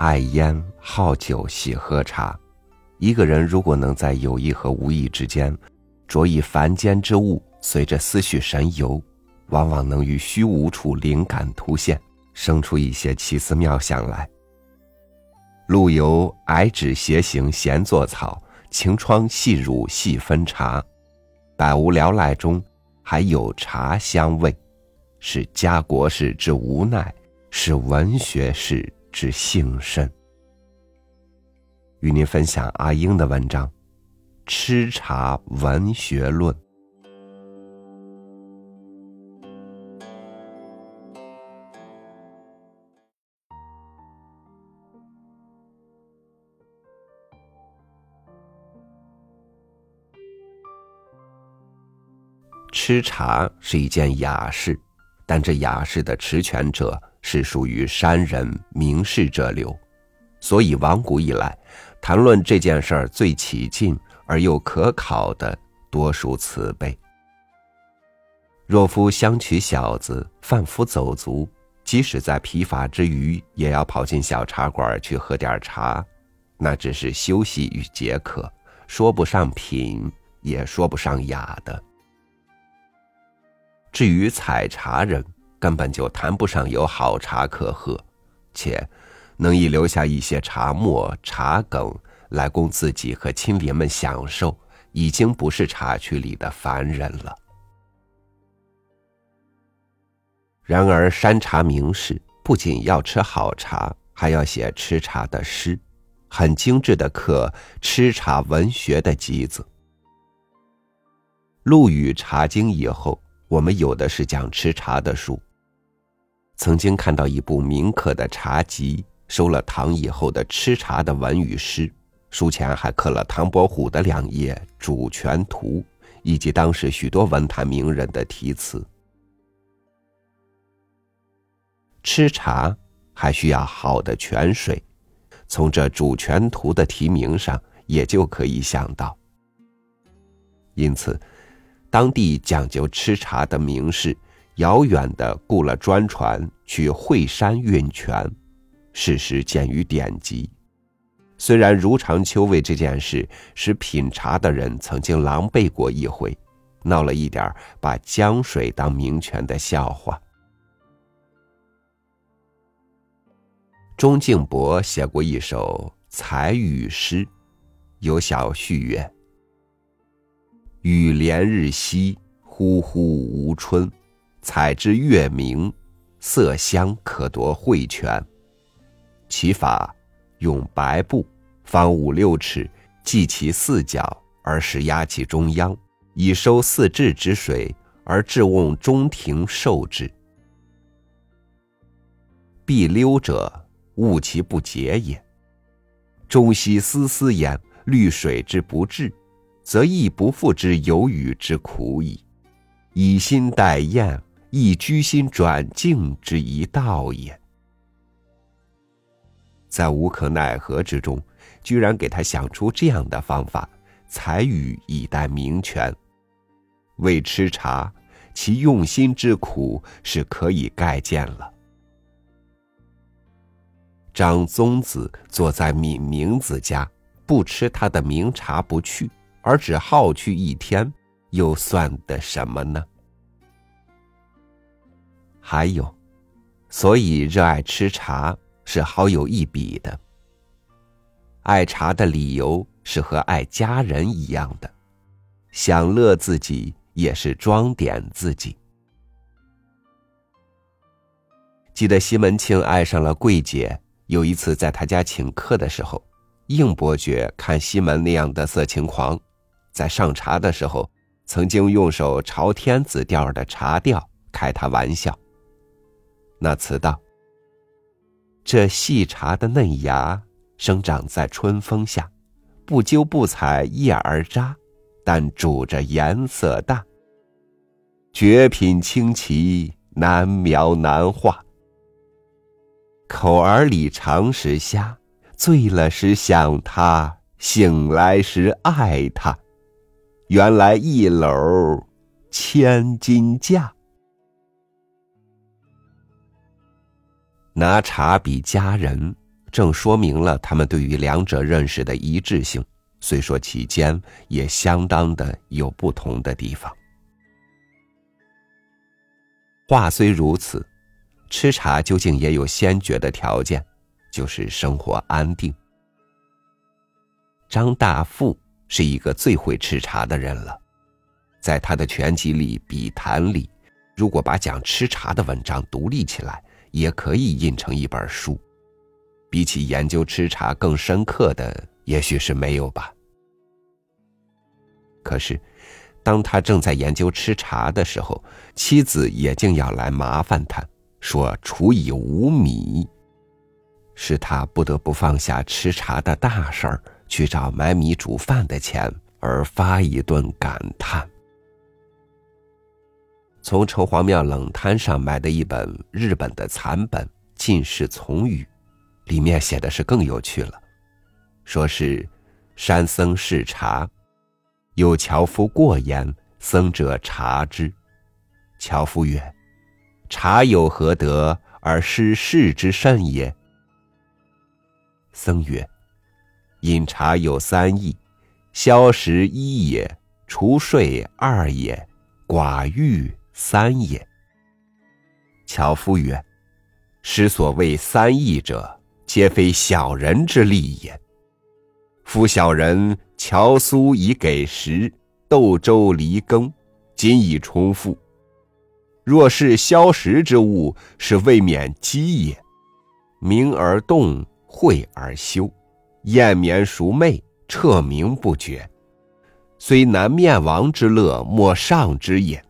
爱烟好酒，喜喝茶。一个人如果能在有意和无意之间，着意凡间之物，随着思绪神游，往往能于虚无处灵感突现，生出一些奇思妙想来。陆游矮指斜行闲作草，晴窗细乳细分茶。百无聊赖中，还有茶香味，是家国事之无奈，是文学士之幸甚。与您分享阿英的文章《吃茶文学论》。吃茶是一件雅事，但这雅事的持权者是属于山人名士者流，所以往古以来。谈论这件事儿最起劲而又可考的，多属此辈。若夫相娶小子，贩夫走卒，即使在疲乏之余，也要跑进小茶馆去喝点茶，那只是休息与解渴，说不上品，也说不上雅的。至于采茶人，根本就谈不上有好茶可喝，且。能以留下一些茶沫、茶梗来供自己和亲邻们享受，已经不是茶区里的凡人了。然而，山茶名士不仅要吃好茶，还要写吃茶的诗，很精致的刻吃茶文学的集子。陆羽《茶经》以后，我们有的是讲吃茶的书。曾经看到一部名刻的茶集。收了唐以后的吃茶的文与诗，书前还刻了唐伯虎的两页《主权图》，以及当时许多文坛名人的题词。吃茶还需要好的泉水，从这《主权图》的题名上也就可以想到。因此，当地讲究吃茶的名士，遥远的雇了专船去惠山运泉。事实见于典籍，虽然如常秋味这件事使品茶的人曾经狼狈过一回，闹了一点把江水当名泉的笑话。钟敬伯写过一首采雨诗，有小序曰：“雨连日夕，忽忽无春。采之月明，色香可夺慧泉。”其法用白布，方五六尺，系其四角，而使压其中央，以收四至之水，而置瓮中庭受之。必溜者，误其不竭也。中西丝丝焉，绿水之不至，则亦不复之有雨之苦矣。以心待验，亦居心转境之一道也。在无可奈何之中，居然给他想出这样的方法，采雨以待名泉。为吃茶，其用心之苦是可以概见了。张宗子坐在闵明子家，不吃他的名茶不去，而只好去一天，又算得什么呢？还有，所以热爱吃茶。是好有一比的。爱茶的理由是和爱家人一样的，享乐自己也是装点自己。记得西门庆爱上了桂姐，有一次在他家请客的时候，应伯爵看西门那样的色情狂，在上茶的时候，曾经用手朝天子调的茶调开他玩笑。那词道。这细茶的嫩芽生长在春风下，不揪不采叶儿扎，但煮着颜色大。绝品清奇，难描难画。口儿里常时虾，醉了时想他，醒来时爱他。原来一篓千金价。拿茶比佳人，正说明了他们对于两者认识的一致性。虽说其间也相当的有不同的地方。话虽如此，吃茶究竟也有先决的条件，就是生活安定。张大富是一个最会吃茶的人了，在他的全集里《笔谈》里，如果把讲吃茶的文章独立起来，也可以印成一本书。比起研究吃茶更深刻的，也许是没有吧。可是，当他正在研究吃茶的时候，妻子也竟要来麻烦他，说厨以无米，使他不得不放下吃茶的大事儿，去找买米煮饭的钱，而发一顿感叹。从城隍庙冷摊上买的一本日本的残本《进士从语》。里面写的是更有趣了，说是山僧试茶，有樵夫过言，僧者察之。樵夫曰：“茶有何德而失世之甚也？”僧曰：“饮茶有三义：消食一也，除睡二也，寡欲三也。”樵夫曰：“师所谓三义者。”皆非小人之力也。夫小人樵苏以给食，豆粥离羹，仅以充腹。若是消食之物，是未免饥也。明而动，晦而休，厌眠熟寐，彻明不觉。虽难面王之乐，莫上之也。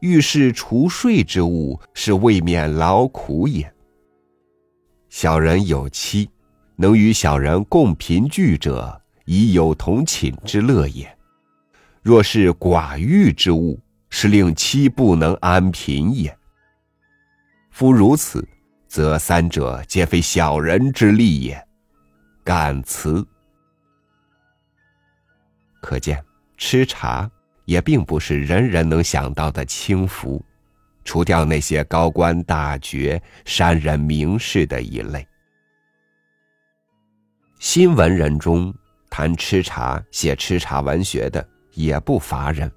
遇是除睡之物，是未免劳苦也。小人有妻，能与小人共贫聚者，以有同寝之乐也。若是寡欲之物，是令妻不能安贫也。夫如此，则三者皆非小人之力也。感辞。可见，吃茶也并不是人人能想到的轻浮。除掉那些高官大爵、山人名士的一类，新文人中谈吃茶、写吃茶文学的也不乏人。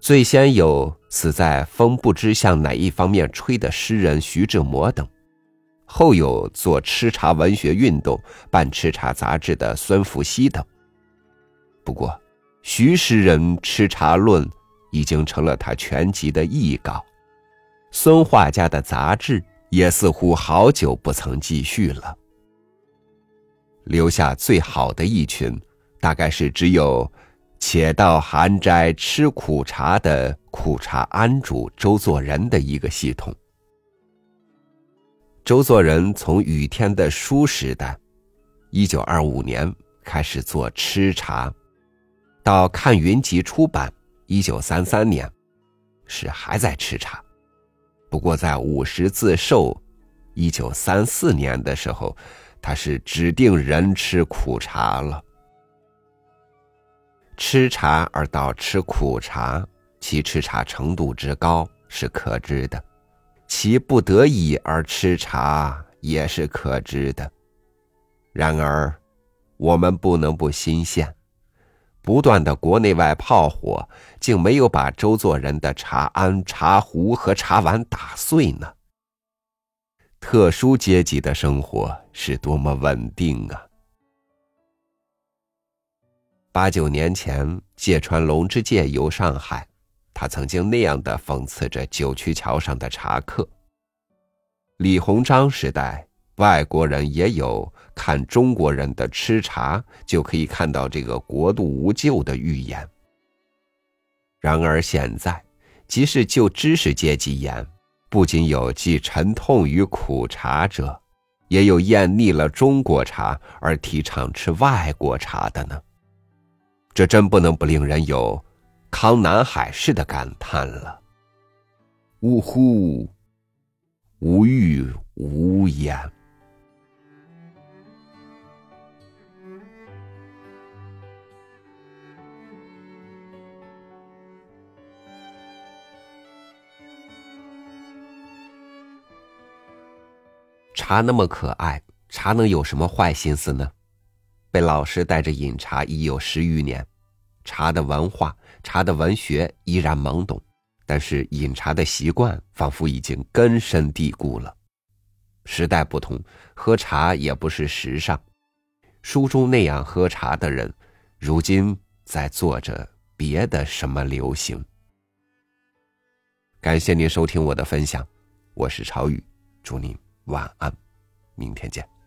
最先有死在风不知向哪一方面吹的诗人徐志摩等，后有做吃茶文学运动、办吃茶杂志的孙福熙等。不过，徐诗人《吃茶论》。已经成了他全集的译稿，孙画家的杂志也似乎好久不曾继续了。留下最好的一群，大概是只有“且到寒斋吃苦茶”的苦茶庵主周作人的一个系统。周作人从雨天的书时代，一九二五年开始做吃茶，到看云集出版。一九三三年，是还在吃茶，不过在五十字寿，一九三四年的时候，他是指定人吃苦茶了。吃茶而到吃苦茶，其吃茶程度之高是可知的；其不得已而吃茶也是可知的。然而，我们不能不新鲜。不断的国内外炮火，竟没有把周作人的茶庵、茶壶和茶碗打碎呢。特殊阶级的生活是多么稳定啊！八九年前，芥川龙之介游上海，他曾经那样的讽刺着九曲桥上的茶客。李鸿章时代。外国人也有看中国人的吃茶就可以看到这个国度无救的预言。然而现在，即使就知识阶级言，不仅有既沉痛于苦茶者，也有厌腻了中国茶而提倡吃外国茶的呢。这真不能不令人有康南海式的感叹了。呜呼，无欲无言。茶那么可爱，茶能有什么坏心思呢？被老师带着饮茶已有十余年，茶的文化、茶的文学依然懵懂，但是饮茶的习惯仿佛已经根深蒂固了。时代不同，喝茶也不是时尚。书中那样喝茶的人，如今在做着别的什么流行？感谢您收听我的分享，我是朝雨，祝您晚安，明天见。